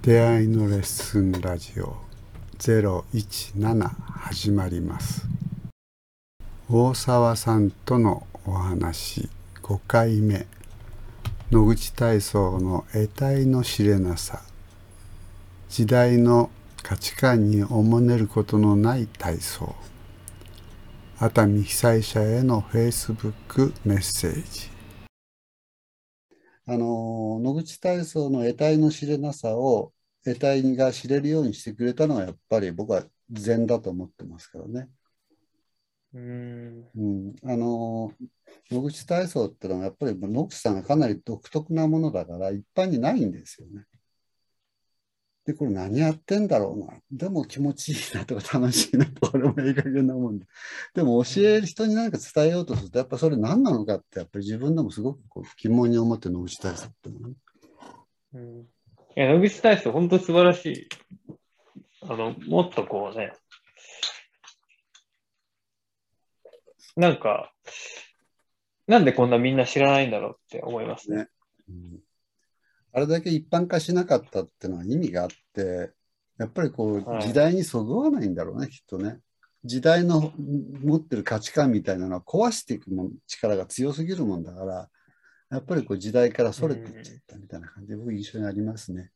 出会いのレッスンラジオ。017始まります。大沢さんとのお話。5回目。野口体操の得体の知れなさ。時代の価値観におもねることのない体操。熱海被災者へのフェイスブックメッセージ。あの野口体操の得体の知れなさを得体が知れるようにしてくれたのはやっぱり僕は善だと思ってますからね。うんうん、あの野口体操ってのはやっぱり野口さんがかなり独特なものだから一般にないんですよね。で、これ何やってんだろうな。でも気持ちいいなとか楽しいなとか、俺もいい加減なもんで。でも教える人に何か伝えようとすると、やっぱそれ何なのかって、やっぱり自分でもすごくこう疑問に思って野口体操ってね。うん、いや、野口体操、本当素晴らしい。あの、もっとこうね、なんか、なんでこんなみんな知らないんだろうって思いますね。ねうんあれだけ一般化しなかったっていうのは意味があって、やっぱりこう、時代にそぐわないんだろうね、きっとね。時代の持ってる価値観みたいなのは壊していくも力が強すぎるもんだから、やっぱりこう時代からそれていっちゃったみたいな感じで、僕印象にありますね。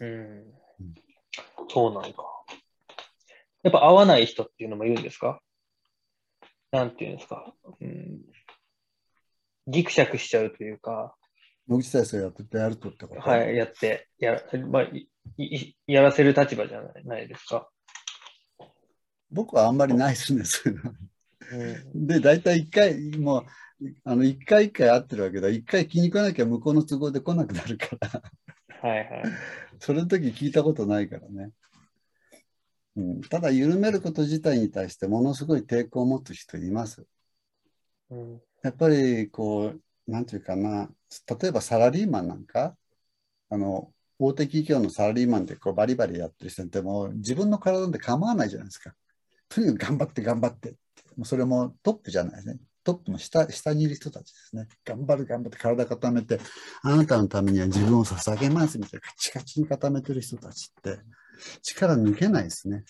うん。そうなんか。やっぱ合わない人っていうのもいるんですか？なんていうんですか？うん。ギクシャクしちゃうというか、野口体操やっててやるとってことはい、やって、や,、まあ、いやらせる立場じゃないないですか。僕はあんまりないですね、そういうの。うん、で、大体一回、もう、あの、一回一回会ってるわけだ。一回気に食わなきゃ向こうの都合で来なくなるから。はいはい。それの時聞いたことないからね。うん、ただ、緩めること自体に対してものすごい抵抗を持つ人います。うん、やっぱり、こう、なんていうかな、例えばサラリーマンなんか、あの、大手企業のサラリーマンでこうバリバリやってる人っても自分の体で構わないじゃないですか。とにかく頑張って頑張ってもうそれもトップじゃないですね。トップの下下にいる人たちですね。頑張る頑張って体固めて、あなたのためには自分を捧げますみたいなカチカチに固めてる人たちって力抜けないですね。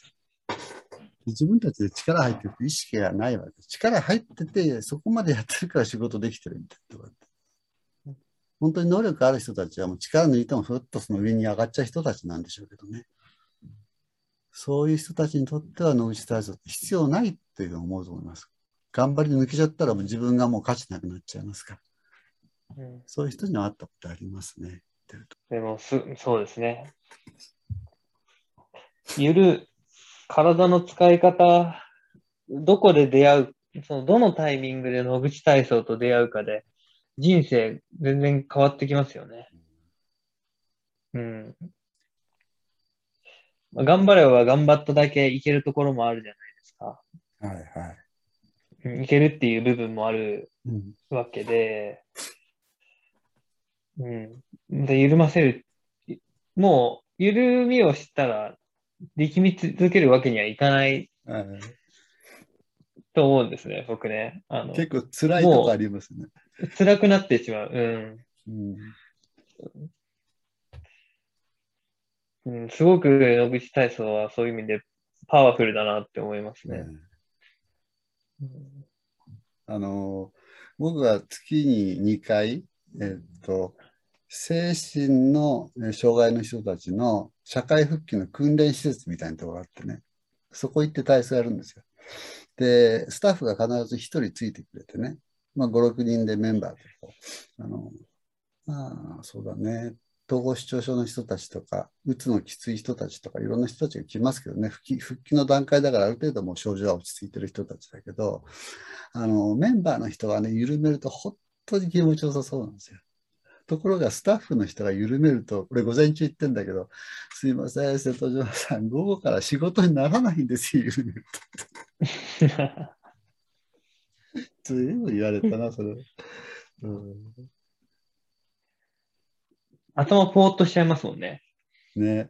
自分たちで力入ってるって意識がないわけ。力入ってて、そこまでやってるから仕事できてるみたいな。本当に能力ある人たちはもう力抜いてもふっとその上に上がっちゃう人たちなんでしょうけどね。そういう人たちにとっては野口体操って必要ないっていうう思うと思います。頑張り抜けちゃったらもう自分がもう価値なくなっちゃいますから。そういう人には会ったことありますね。でもす、そうですね。ゆる、体の使い方、どこで出会う、そのどのタイミングで野口体操と出会うかで、人生全然変わってきますよね。うん。まあ、頑張れば頑張っただけいけるところもあるじゃないですか。はいはい。いけるっていう部分もあるわけで、うん。で、緩ませる。もう、緩みをしたら、力み続けるわけにはいかないと思うんですね、僕ね。あの結構辛いとこありますね。辛くなってしまう。うん。うん、うん、すごく野口体操はそういう意味でパワフルだなって思いますね。うん、あの僕は月に2回、えっと、精神の障害の人たちの社会復帰の訓練施設みたいなところがあってね、そこ行って体操やるんですよ。で、スタッフが必ず1人ついてくれてね、まあ、5、6人でメンバーでこう、あの、まあ、そうだね、統合失調症の人たちとか、うつのきつい人たちとか、いろんな人たちが来ますけどね、復帰復帰の段階だから、ある程度もう症状は落ち着いてる人たちだけど、あの、メンバーの人がね、緩めると本当に気持ちよさそうなんですよ。ところがスタッフの人が緩めると、これ午前中言ってんだけど、すいません、瀬戸島さん、午後から仕事にならないんですよ、緩めると。ずいぶん言われたな、それ。うん、頭ぽーっとしちゃいますもんね。ね。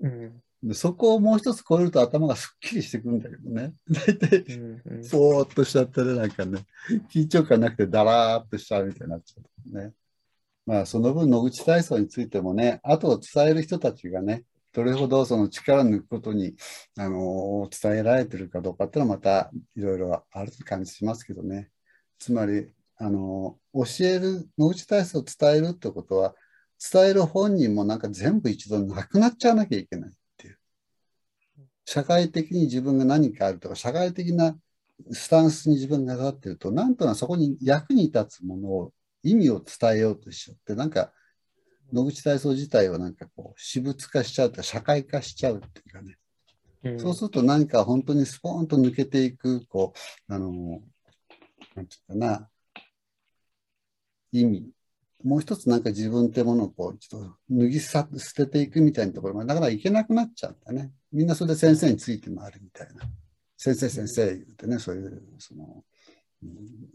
うん、でそこをもう一つ超えると頭がすっきりしてくるんだけどね。大体、ぽーっとしちゃったらなんかね、緊張感なくてだらーっとしちゃうみたいになっちゃうね。まあ、その分、野口体操についてもね、後を伝える人たちがね、どれほどその力抜くことに、あの伝えられてるかどうかっていうのはまたいろいろある感じしますけどね。つまり、あの教える、野口体操を伝えるってことは、伝える本人もなんか全部一度なくなっちゃわなきゃいけないっていう。社会的に自分が何かあるとか、社会的なスタンスに自分が立ってると、なんとなくそこに役に立つものを、意味を伝えようとしちゃって、なんか、野口体操自体はなんかこう、私物化しちゃうと社会化しちゃうっていうかね。うん、そうすると何か本当にスポーンと抜けていく、こう、あの、なんていうかな、意味。もう一つなんか自分ってものをこう、ちょっと脱ぎ捨てていくみたいなところまで、だからいけなくなっちゃうんだね。みんなそれで先生について回るみたいな。先生先生言ってね、そういう、その、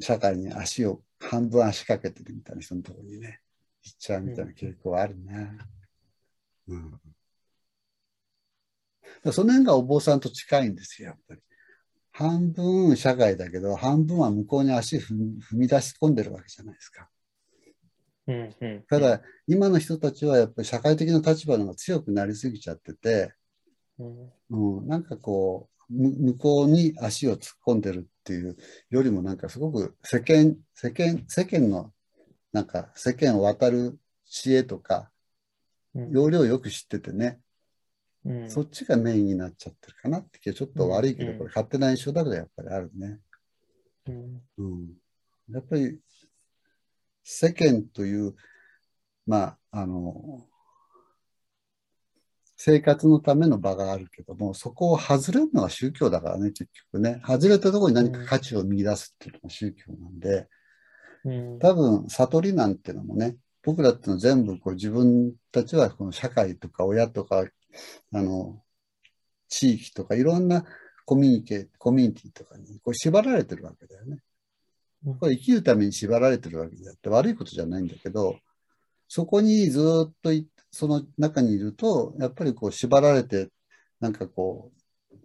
社会に足を、半分足かけてるみたいな人のところにね、行っちゃうみたいな傾向はあるね。うん。その辺がお坊さんと近いんですよ、やっぱり。半分社会だけど、半分は向こうに足踏み出し込んでるわけじゃないですか。うんうん、ただ、今の人たちはやっぱり社会的な立場の方が強くなりすぎちゃってて、うん、うん、なんかこう、向こうに足を突っ込んでるっていうよりもなんかすごく世間、世間、世間のなんか世間を渡る知恵とか、要領をよく知っててね、うん、そっちがメインになっちゃってるかなってちょっと悪いけど、これ勝手な印象だけどやっぱりあるね。うん、うん、やっぱり世間という、まあ、あの、生活のための場があるけども、そこを外れるのが宗教だからね、結局ね。外れたところに何か価値を見出すっていうのが宗教なんで、うん、多分、悟りなんてのもね、僕らってのは全部こう自分たちはこの社会とか親とか、あの、地域とかいろんなコミュニケコミュニティとかにこう縛られてるわけだよね。これ生きるために縛られてるわけであって悪いことじゃないんだけど、そこにずっとその中にいると、やっぱりこう縛られて、なんかこう、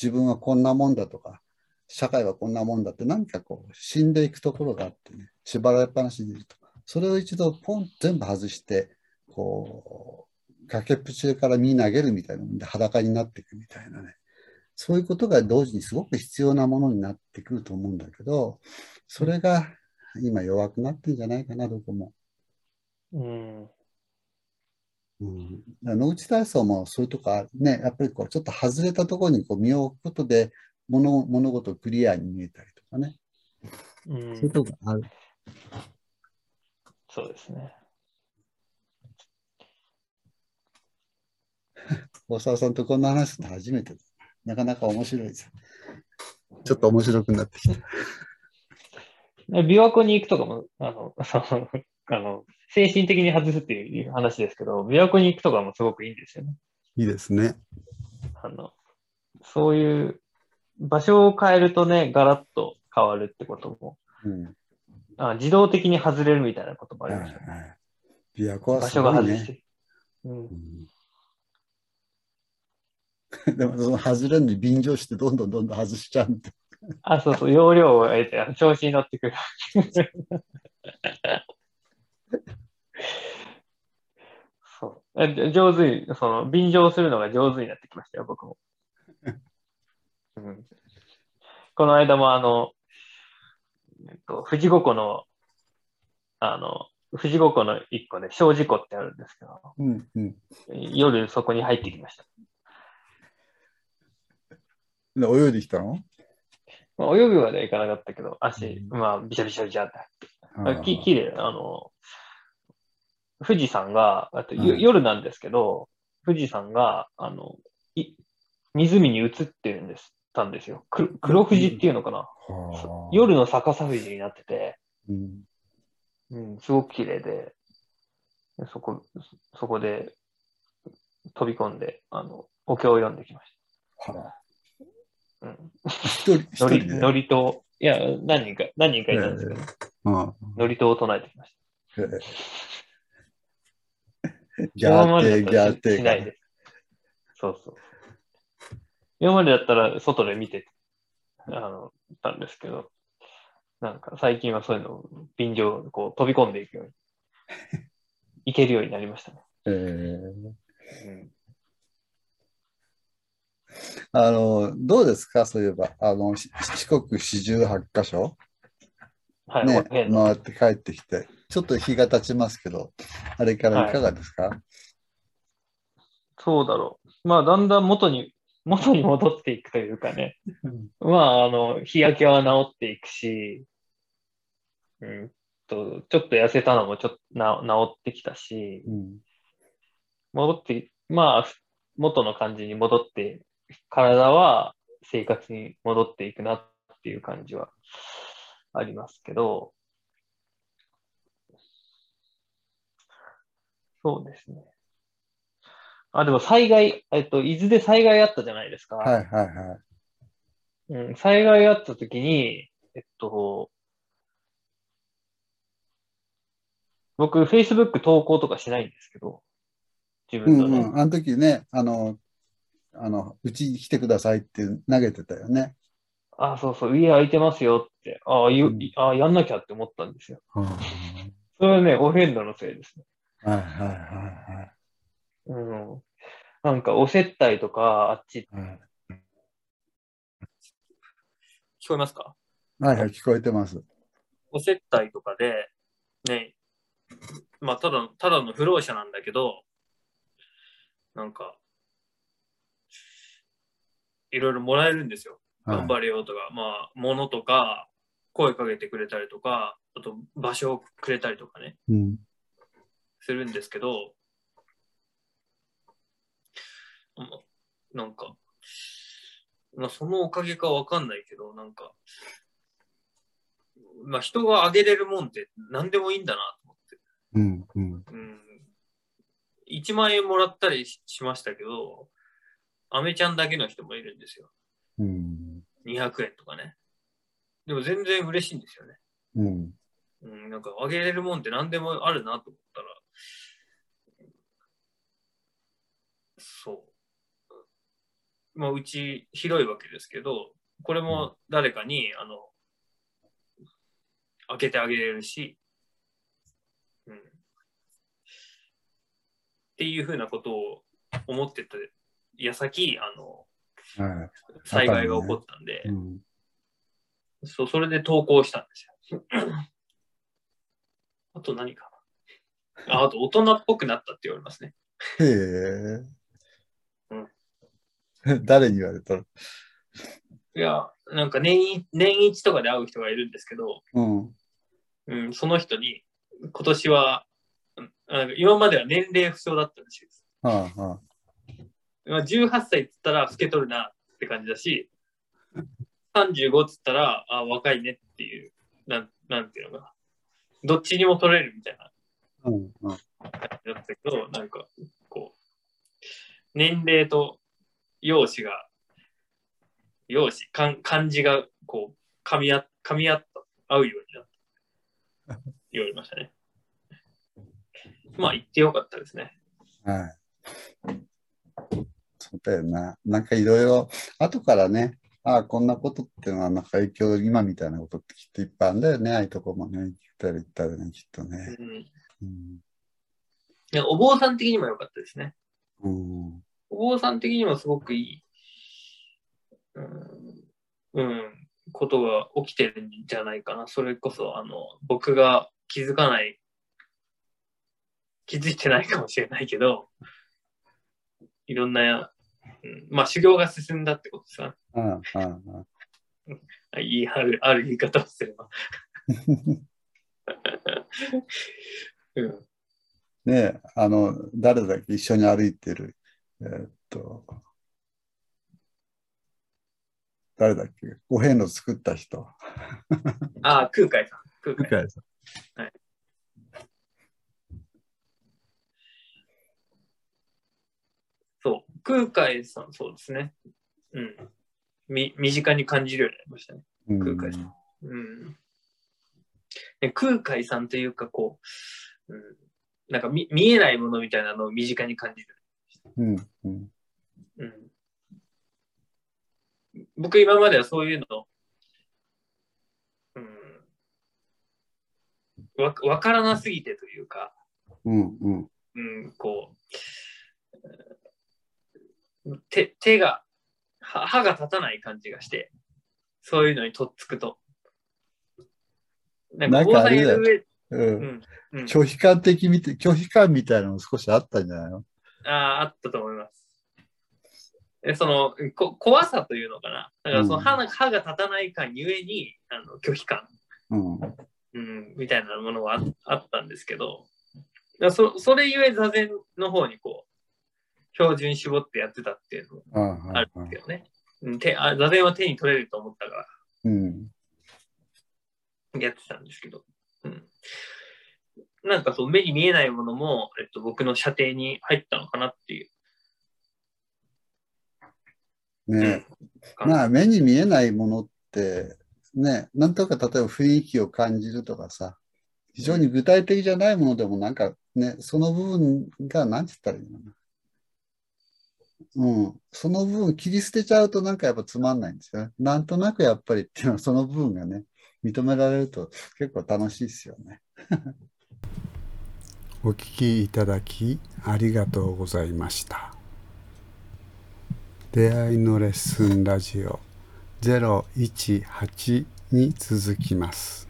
自分はこんなもんだとか、社会はこんなもんだって何かこう死んでいくところがあってね、縛られっぱなしでいると。それを一度ポン全部外して、こう、崖っぷちから身投げるみたいなもんで裸になっていくみたいなね。そういうことが同時にすごく必要なものになってくると思うんだけど、それが今弱くなってんじゃないかな、どこも。うん。うん、野口体操もそういうとこね、やっぱりこうちょっと外れたところにこう身を置くことで物物事クリアに見えたりとかね。うん、そういうとこある。そうですね。大沢さんとこんな話すの初めてなかなか面白いです。ちょっと面白くなってきた。琵琶湖に行くとかも、あの、あの、精神的に外すっていう話ですけど、琵琶湖に行くとかもすごくいいんですよね。いいですね。あの、そういう場所を変えるとね、ガラッと変わるってことも、うん、あ自動的に外れるみたいなこともありましたね。はいはい、琵琶湖はね、場所が外して。うん、うん、でもその外れるのに便乗してどんどんどんどん外しちゃう。あ、そうそう、容量を得て調子に乗ってくる。そうえ上手に、その、便乗するのが上手になってきましたよ、僕も。うん、この間も、あの、えっと、富士五湖の、あの、富士五湖の一個で、小事湖ってあるんですけど、うんうん、夜そこに入ってきました。泳いできたの？まあ、泳ぐまではいかなかったけど、足、うん、まあ、びしゃびしゃびしゃって。ききれい。あの、富士山が、あと、うん、夜なんですけど、富士山が、あの、い湖に映ってるんです、たんですよ。黒富士っていうのかな。うん、夜の逆さ富士になってて、うん、うん、すごく綺麗で、そこ、そこで飛び込んで、あの、お経を読んできました。はうん。一人、のり、のりと、いや、何人か、何人かいたんですけど、えー、のりとを唱えてきました。えーギャーテー、ギャーテー。しないです。そうそう。今までだったら外で見てあのたんですけど、なんか最近はそういうのを便乗、こう飛び込んでいくようにいけるようになりましたね。えーうんあの、どうですか？そういえば、あの、四国四十八箇所、はい、ね、回って帰ってきて、ちょっと日が経ちますけど、あれからい。かがですか、はい、そうだろう。まあ、だんだん元に、元に戻っていくというかね。まあ、あの、日焼けは治っていくし、うんと、ちょっと痩せたのもちょっとな治ってきたし、うん、戻って、まあ、元の感じに戻って体は生活に戻っていくなっていう感じはありますけど、そうですね。あ、でも災害、えっと、伊豆で災害あったじゃないですか。はいはいはい。うん、災害あった時に、えっと、僕、Facebook 投稿とかしないんですけど、自分のね。うんうん、あの時ね、あの、あの、うちに来てくださいって投げてたよね。あそうそう、家空いてますよって、ああ、うん、あやんなきゃって思ったんですよ。うん、それはね、お遍路のせいですね。はいはいはいはい。うん。なんか、お接待とか、あっち。はい、聞こえますか？はいはい、聞こえてます。お接待とかで、ね、まあ、ただ、ただの不老者なんだけど、なんか、いろいろもらえるんですよ。頑張れよとか、はい、まあ、物とか、声かけてくれたりとか、あと場所をくれたりとかね、うん、するんですけど、なんか、まあ、そのおかげかわかんないけど、なんか、まあ、人があげれるもんって何でもいいんだなと思って。うんうん、うん、1万円もらったりしましたけど、アメちゃんだけの人もいるんですよ。うん、200円とかね。でも全然嬉しいんですよね。うん。うん、なんかあげれるもんって何でもあるなと思ったら、そう。まあ、うち広いわけですけど、これも誰かに、あの、開けてあげれるし、うん。っていうふうなことを思ってた矢先、あの、はい、災害が起こったんで、ねうん、そう、それで投稿したんですよ。あと何かなああと大人っぽくなったって言われますね。へえ。うん。誰に言われたの？いや、なんか年年一とかで会う人がいるんですけど、うん、うん、その人に今年は、今までは年齢不詳だったらしいです。はあはあ、まあ、18歳っつったら老けとるなって感じだし、35っつったら、あ若いねっていう、なん、なんていうのかな。どっちにも取れるみたいな感じだったけど、なんか、こう、年齢と容姿が、容姿、かん漢字が、こう、噛み合、噛み合った、合うようになった。言われましたね。まあ、言ってよかったですね。はい。そうだよな。なんかいろいろ、後からね、ああ、こんなことっていうのは、なんか影響、今みたいなことってきっといっぱいあるんだよね、ああいうとこもね、行ったり行ったりね、きっとね。うん。うん、お坊さん的にも良かったですね。うん、お坊さん的にもすごくいい、うん、うん、ことが起きてるんじゃないかな。それこそ、あの、僕が気づかない、気づいてないかもしれないけど、いろんなうん、まあ修行が進んだってことですか。うんうんうん、いいあるある言い方をすれば。うん、ねあの誰だっけ一緒に歩いてるえー、っと誰だっけお遍路作った人。ああ空海さん。空海さん。はい空海さん、そうですね。うん。み、身近に感じるようになりましたね。空海さん。うん。で空海さんというか、こう、うん、なんか見見えないものみたいなのを身近に感じる。うん。うん。うん、僕、今まではそういうの、うん、わわからなすぎてというか、うんうん。うん、こう、手、手が、歯が立たない感じがして、そういうのにとっつくと。なんかあれだよ。うん。うん、拒否感的みた拒否感みたいなの少しあったんじゃないの？ああ、あったと思います。えそのこ怖さというのかな？だからその歯,、歯が立たない感ゆえにあの拒否感、うんうん、みたいなものはあったんですけど、そそれゆえ座禅の方にこう、標準絞ってやってたっていうのもあるんですけどね。うん、手あ座禅は手に取れると思ったから、うん、やってたんですけど。うん。なんかそう目に見えないものも、えっと、僕の射程に入ったのかなっていう。ね、まあ目に見えないものってね、なんとか例えば雰囲気を感じるとかさ、非常に具体的じゃないものでもなんかね、その部分が何て言ったらいいのかな。うん、その部分切り捨てちゃうとなんかやっぱつまんないんですよね。なんとなくやっぱりっていうのはその部分がね、認められると結構楽しいですよね。お聞きいただきありがとうございました。出会いのレッスンラジオ018に続きます。